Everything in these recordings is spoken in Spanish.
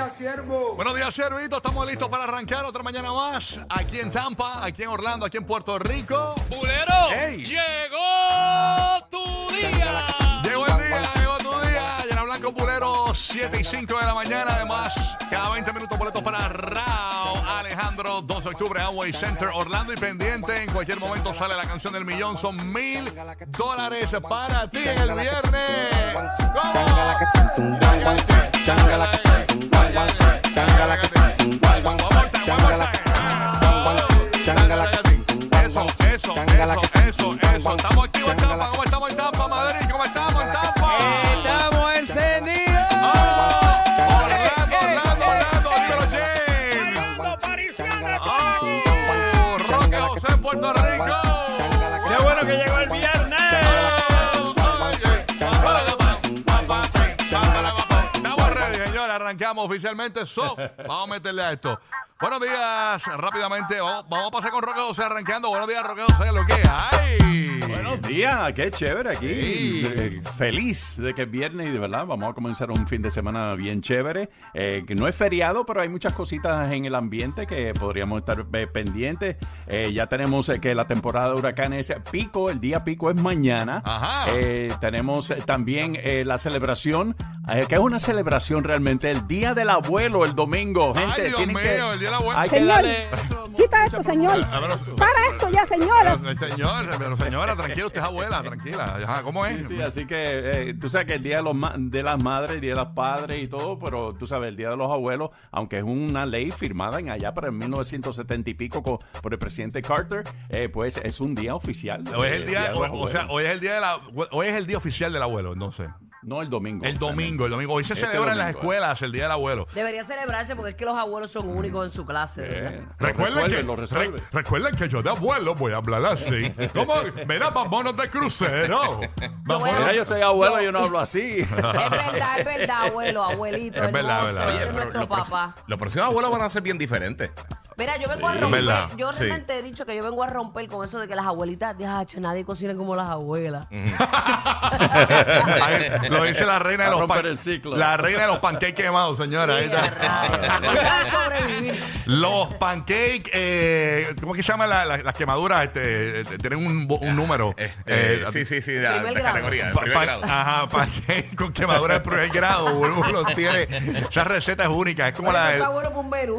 días, siervo. Buenos días, Servito. Estamos listos para arrancar otra mañana más. Aquí en Tampa, aquí en Orlando, aquí en Puerto Rico. ¡Bulero! ¡Llegó tu día! Llegó el día, llegó tu día. Llena Blanco Pulero, 7 y 5 de la mañana. Además, cada 20 minutos boletos para Rao Alejandro, 2 de octubre, Amway Center, Orlando y pendiente. En cualquier momento sale la canción del millón. Son mil dólares para ti en el viernes. Eso, Puerto Rico. ¡Qué bueno que llegó el viernes! Estamos ready, señores. Arrancamos oficialmente. So, vamos a meterle a esto. Buenos días, rápidamente. Vamos, vamos a pasar con Roque José arrancando. Buenos días, Roque José. Lo que hay. Buenos días, qué chévere aquí. Sí. Eh, feliz de que es viernes y de verdad vamos a comenzar un fin de semana bien chévere. Eh, que no es feriado, pero hay muchas cositas en el ambiente que podríamos estar eh, pendientes. Eh, ya tenemos eh, que la temporada de huracanes pico, el día pico es mañana. Ajá. Eh, tenemos también eh, la celebración, eh, que es una celebración realmente, el Día del Abuelo el domingo. Ay, Gente, Dios tienen mío, que- el Día del Abuelo. Hay que Señor, darle eso, quita esto, señor. A ver, Para esto ya, señora. Pero, señor, pero señora, tranquila, usted es abuela, tranquila. Ajá, ¿Cómo es? Sí, sí, así que eh, tú sabes que el día de, los ma- de las madres, el día de los padres y todo, pero tú sabes, el día de los abuelos, aunque es una ley firmada en allá para el 1970 y pico co- por el presidente Carter, eh, pues es un día oficial. Hoy es el día, los o, o sea, hoy es el día de la, hoy es el día oficial del abuelo, entonces. No el domingo. El domingo, el domingo. Hoy se Este celebra en las domingo, escuelas el día del abuelo. Debería celebrarse porque es que los abuelos son únicos en su clase, Eh, ¿verdad? lo Recuerden resuelve, que, lo resuelve. re- recuerden que yo de abuelo voy a hablar así. ¿Cómo? Mira, vámonos de crucero. voy a- Mira, yo soy abuelo y yo no hablo así. Es verdad, es verdad, abuelo, abuelito. Es verdad, hermoso, verdad. eres Oye, nuestro los, próximos- papá. los próximos abuelos van a ser bien diferentes. Mira, yo vengo a Sí. romper. Es verdad, Yo sí. realmente he dicho que yo vengo a romper con eso de que las abuelitas, diache, nadie cocina como las abuelas. Ahí lo dice la reina de A los romper pan- el ciclo. La reina de los pancakes quemados, señora. Ahí Sí, a está. rayos. No saben sobrevivir. Los pancakes, eh, ¿cómo que se la- la- las quemaduras? Este, eh, tienen un, bo- un número. Este, Eh, sí, sí, sí, de, la- Primer grado. categoría, de Pa- primer pa- grado. Ajá, pancake con quemadura de primer grado. Uno tiene, esa receta es única. Es como la del,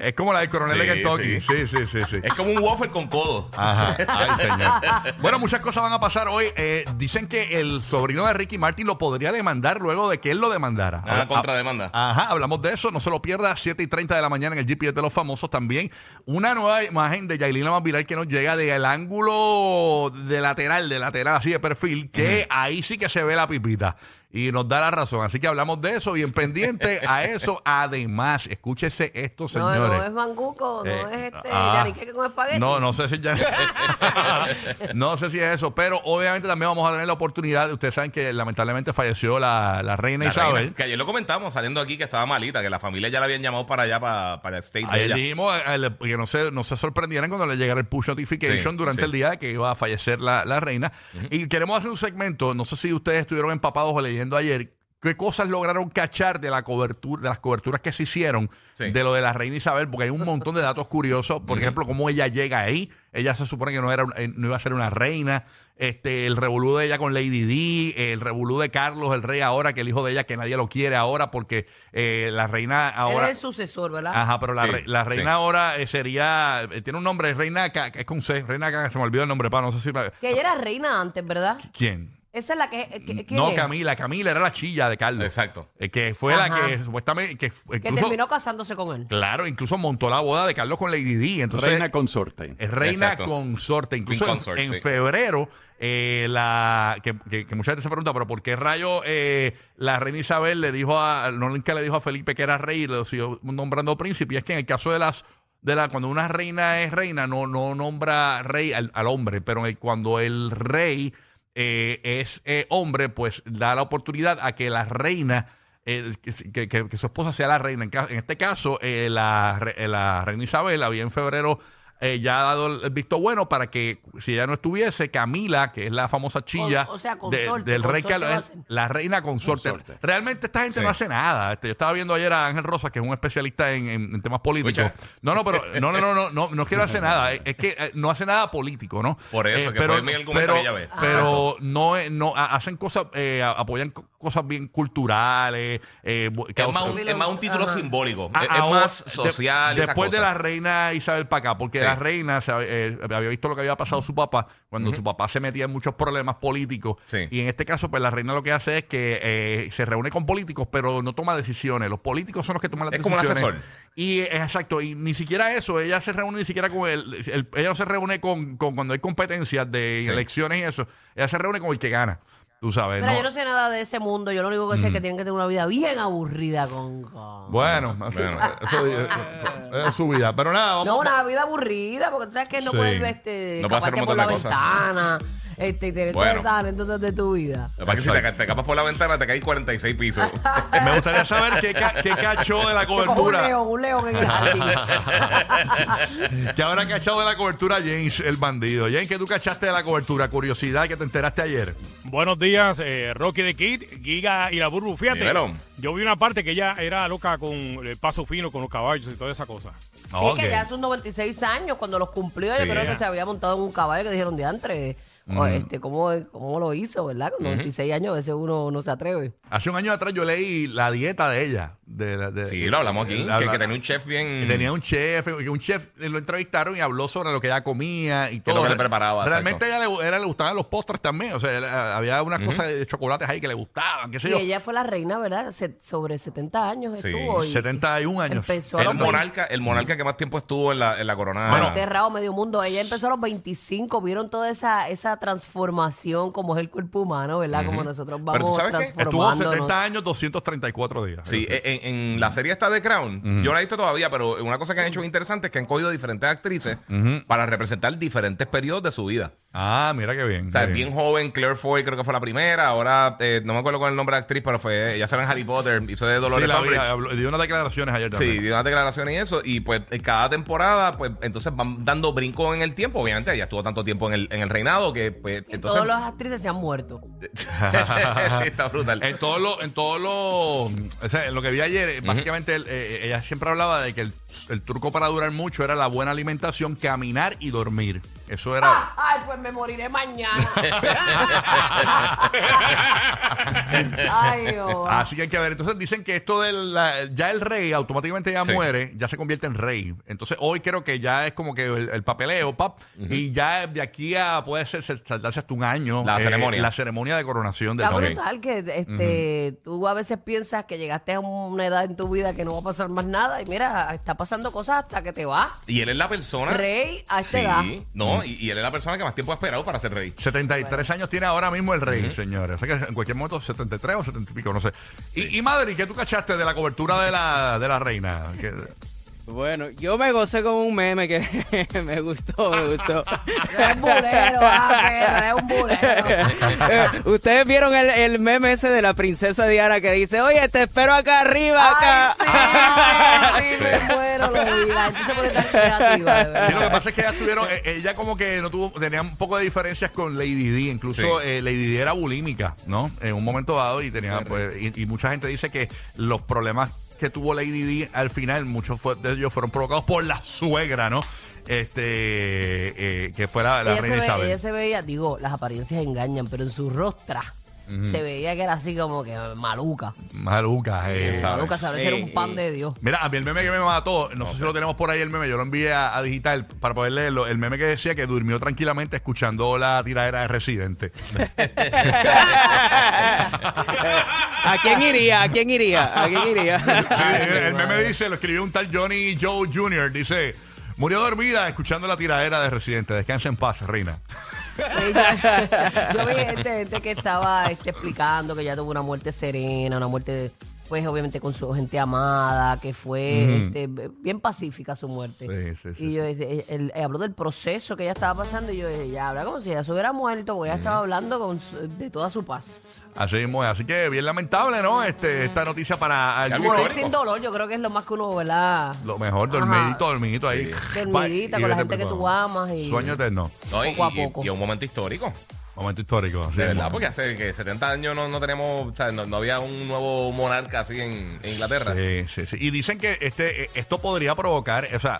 es como la del coronel de Sí, Kentucky. Sí, sí, sí, sí. Es como un waffle con codo. Ajá, ay, señor. Bueno, muchas cosas van a pasar hoy. Eh, dicen que el sobrino de Ricky Martin lo podría demandar luego de que él lo demandara. Ah, Habla- contrademanda. Ajá, hablamos de eso. No se lo pierda. 7 y 30 de la mañana en el GPS de los famosos también. Una nueva imagen de Yailina más viral que nos llega del ángulo de lateral, de lateral, así de perfil, que ahí sí que se ve la pipita. Y nos da la razón. Así que hablamos de eso. Bien pendiente a eso. Además, escúchese esto, No, señores. no es manguco, no Eh, es este, ah. yaniqueque con espagueti. No, no sé si ya. no sé si es eso, pero obviamente también vamos a tener la oportunidad. Ustedes saben que lamentablemente falleció la, la reina La Isabel. reina, que ayer lo comentamos saliendo aquí que estaba malita, que la familia ya la habían llamado para allá, para, para el state de Ayer ella. dijimos eh, le- que no se, no se sorprendieran cuando le llegara el push notification Sí, durante sí. el día de que iba a fallecer la, la reina. Y queremos hacer un segmento, no sé si ustedes estuvieron empapados o leyendo ayer, qué cosas lograron cachar de la cobertura, de las coberturas que se hicieron Sí. de lo de la reina Isabel, porque hay un montón de datos curiosos. Por ejemplo, cómo ella llega ahí. Ella se supone que no era un- eh, no iba a ser una reina. Este, el revolú de ella con Lady D, el revolú de Carlos, el rey ahora, que el hijo de ella, que nadie lo quiere ahora, porque eh, la reina Él ahora. es el sucesor, ¿verdad? Ajá, pero la, Sí, re- la reina sí. ahora eh, sería. tiene un nombre, reina es con C, reina se me olvidó el nombre, pa, no sé si. me- Que ella era reina antes, ¿verdad? ¿Quién? Esa es la que. que- ¿quién No? Camila, Camila era la chilla de Carlos. Exacto. Eh, que fue la Ajá. que supuestamente. Que, Que incluso, terminó casándose con él. Claro, incluso montó la boda de Carlos con Lady D. Entonces, Reina consorte. es reina Exacto. consorte. Incluso Queen en- consort, en, sí. febrero, eh, la que, que- que mucha gente se pregunta, pero ¿por qué rayo eh, la reina Isabel le dijo a, no nunca le dijo a Felipe que era rey y lo siguió nombrando príncipe? Y es que en el caso de las de la cuando una reina es reina no no nombra rey al, al hombre, pero en el- cuando el rey eh, es eh, hombre, pues da la oportunidad a que la reina eh, que, que- su esposa sea la reina. En, ca- en este caso, eh, la, eh, la reina Isabel había en febrero eh, ya ha dado el- visto bueno para que si ella no estuviese, Camila, que es la famosa chilla Con- o sea, de- consorte, del rey consorte Carlos, la reina consorte. Consorte. Realmente esta gente Sí. no hace nada. Este, yo estaba viendo ayer a Ángel Rosa, que es un especialista en, en- en temas políticos. Escucha. No, no, pero no, no, no, no, no, no quiero hacer nada. Es, es que eh, no hace nada político, ¿no? Por eso, Eh, que fue mi argumento pero. Pero no, es- no hacen cosas, eh, a- apoyan co- cosas bien culturales. eh, bu- Es más, un, es más un título Ajá. simbólico. Ah, es, es ahora, más de- social. y esas después de la reina Isabel para acá, porque Sí. la reina se eh, había visto lo que había pasado su papá cuando su papá se metía en muchos problemas políticos. Sí. Y en este caso, pues la reina lo que hace es que eh, se reúne con políticos, pero no toma decisiones. Los políticos son los que toman las Es como un decisiones. asesor. Y eh, exacto, y ni siquiera eso, ella se reúne ni siquiera con el, el- ella no se reúne con, con cuando hay competencias de Sí. elecciones y eso. Ella se reúne con el que gana. Tú sabes, Mira, ¿no? yo no sé nada de ese mundo. Yo lo único que sé Mm. es que tienen que tener una vida bien aburrida con... con- Bueno, eso, Bueno. eso- eso es su vida. Pero nada, vamos. No, una vida aburrida, porque tú sabes que no Sí. puedes este, No hacer escaparte un por la de ventana este, y tener Bueno. todas esas anécdotas de tu vida. Lo que pasa es que si te, te escapas por la ventana, te caes 46 pisos. Me gustaría saber qué, ca- qué cachó de la Te cojo un cobertura. león, un león en el jardín. que habrá cachado de la cobertura James, el bandido. James, ¿qué tú cachaste de la cobertura? Curiosidad que te enteraste ayer. Buenos días, eh, Rocky de Kid, Giga y la Burbu. Fíjate, Dímelo. yo vi una parte que ella era loca con el paso fino, con los caballos y toda esa cosa. Sí, Ok. que ya hace sus 96 años, cuando los cumplió, yo Sí. creo que se había montado en un caballo que dijeron de o este, ¿cómo, ¿Cómo lo hizo, verdad? Con 96 años a veces uno no se atreve. Hace un año atrás yo leí la dieta de ella. De, la- de- Sí, lo hablamos aquí. la- que, tenía un chef bien. que tenía un chef, que un chef eh, lo entrevistaron y habló sobre lo que ella comía y todo. lo que le preparaba, Realmente exacto. a ella le, era- le gustaban los postres también. O sea, él, eh, había unas cosas de chocolates ahí que le gustaban, qué sé Y yo. ella fue la reina, ¿verdad? Se- sobre 70 años Sí, estuvo. y 71 años. Empezó a el los 20 monarca, el monarca que más tiempo estuvo en la, en la corona. Bueno, enterrado medio mundo. Ella empezó a los 25, vieron toda esa, esa transformación como es el cuerpo humano, ¿verdad? Como nosotros Pero tú vamos sabes qué? Estuvo transformándonos. 70 años, 234 días. Sí, en, en la serie está de Crown, yo no la he visto todavía, pero una cosa que han hecho interesante es que han cogido diferentes actrices para representar diferentes periodos de su vida. Ah, mira qué bien. O sea, bien joven, Claire Foy creo que fue la primera, ahora eh, no me acuerdo con el nombre de la actriz, pero fue, ella sale en Harry Potter, hizo de Sí, Dolores la vi, Umbridge. habló- dio unas declaraciones ayer Sí, también. dio una declaración y eso, y pues en cada temporada, pues entonces van dando brinco en el tiempo. Obviamente, ella estuvo tanto tiempo en el, en el reinado que, pues, Y entonces. todas las actrices se han muerto. sí, está brutal. En todos los, en todos los, o sea, en lo que vi ayer, eh, básicamente él, eh, ella siempre hablaba de que el, el truco para durar mucho era la buena alimentación, caminar y dormir. Eso era. Ay, pues me moriré mañana. Ay, Dios. Así que hay que ver. Entonces dicen que esto del ya el rey automáticamente ya Sí. muere, ya se convierte en rey. Entonces hoy creo que ya es como que el, el papeleo, pap, y ya de aquí a puede ser saltarse hasta un año. eh, La ceremonia. La ceremonia de coronación del Está rey. brutal que este, tú a veces piensas que llegaste a una edad en tu vida que no va a pasar más nada y mira, está pasando cosas hasta que te vas. Y él es la persona. Rey a Sí, edad. no, y, y él es la persona que más tiempo ha esperado para ser rey. 73 años tiene ahora mismo el rey, señores. O sea que en cualquier momento 73 o 70 y pico, no sé. Y, y Madrid, ¿qué tú cachaste de la cobertura de la, de la reina? Bueno, yo me gocé con un meme que me gustó, me gustó. Eres un bulero, ah, eres un bulero. Eh, Ustedes vieron el, el meme ese de la princesa Diana que dice, oye, te espero acá arriba, acá. Ay, sí, sí, me muero, lo vi. La gente se pone tan creativa, de verdad. Sí, lo que pasa es que ella tuvieron, eh, ella como que no tuvo, tenía un poco de diferencias con Lady D, incluso Sí. eh, Lady D era bulímica, ¿no? En un momento dado y tenía, pues, y, y mucha gente dice que los problemas que tuvo Lady D al final, muchos fue- de ellos fueron provocados por la suegra, ¿no? Este, eh, que fue la, la ella, se reina ve- Isabel. ella se veía, digo, las apariencias engañan, pero en su rostra se veía que era así como que maluca. Maluca, eh. sabe? Maluca, sabes, Sí, era un pan de Dios. Mira, a mí el meme que me mató, no sé si lo tenemos por ahí el meme, yo lo envié a, a digital para poder leerlo. El meme que decía que durmió tranquilamente escuchando la tiradera de Residente. ¿A quién iría? ¿A quién iría? ¿A quién iría? Sí, el, meme dice, lo escribió un tal Johnny Joe Jr., dice, murió dormida escuchando la tiradera de Residente. Descansa en paz, reina. Yo vi gente, gente que estaba este, explicando que ella tuvo una muerte serena, una muerte pues obviamente con su gente amada, que fue este, bien pacífica su muerte. Sí, sí, sí, y yo él, él habló del proceso que ella estaba pasando y yo dije, ya habla como si ella se hubiera muerto, porque ella estaba hablando con su- de toda su paz. Así mismo es. Así que bien lamentable, ¿no? Este, esta noticia para algunos. Morir sin dolor, yo creo que es lo más que uno, ¿verdad? Lo mejor, dormidito, dormidito ahí. Dormidita y con la gente que tú amas y- Sueño eterno. No, y, Poco a y- poco. y un momento histórico. Momento histórico. De verdad, porque hace que 70 años no, no tenemos, o sea, no, no había un nuevo monarca así en, en Inglaterra. Sí, sí, sí. Y dicen que este, eh, esto podría provocar, o sea,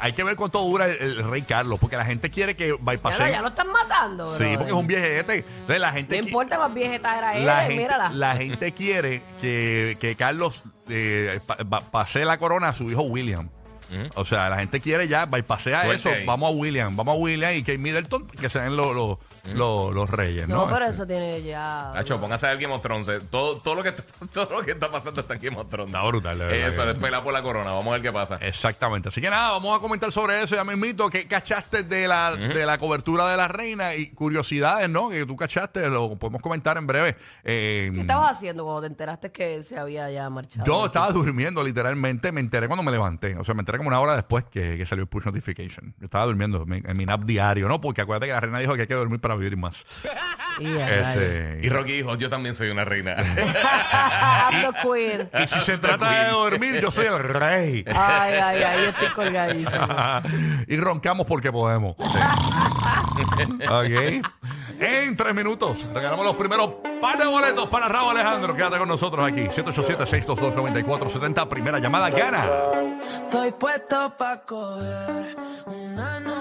hay que ver cuánto dura el, el rey Carlos, porque la gente quiere que Ya, bypassen. lo- ya lo están matando, Sí, porque es un viejete. Entonces la gente No qui- importa más viejeta era él, la gente, mírala. la gente quiere que, que Carlos eh, pa- pa- pase la corona a su hijo William. O sea, la gente quiere ya, bypassea eso, ahí. vamos a William, vamos a William y Kate Middleton, que sean los, los, los, los reyes, ¿no? No, pero Este, eso tiene ya. Nacho, póngase a ver Game of Thrones. eh. Todo, todo, lo que está, todo lo que está pasando está en Game of Thrones. Está brutal, de verdad Eso, que- es pela por la corona. Vamos a ver qué pasa. Exactamente. Así que nada, vamos a comentar sobre eso ya mismito. ¿Qué cachaste de la, de la cobertura de la reina? Y curiosidades, ¿no? Que tú cachaste, lo podemos comentar en breve. Eh, ¿Qué estabas haciendo cuando te enteraste que se había ya marchado? Yo estaba durmiendo, literalmente. Me enteré cuando me levanté. O sea, me enteré como una hora después que, que salió el push notification. Yo estaba durmiendo en, mi- en mi nap diario, ¿no? Porque acuérdate que la reina dijo que hay que dormir para vivir más. Este, Y Rocky dijo, yo también soy una reina. Y si se trata de dormir, yo soy el rey. Ay, ay, ay, yo estoy colgadísimo. y roncamos porque podemos. Sí. ok. En tres minutos regalamos los primeros par de boletos para Raúl Alejandro. Quédate con nosotros aquí. 787-622-9470. Primera llamada gana. Estoy puesto pa' coger una noche.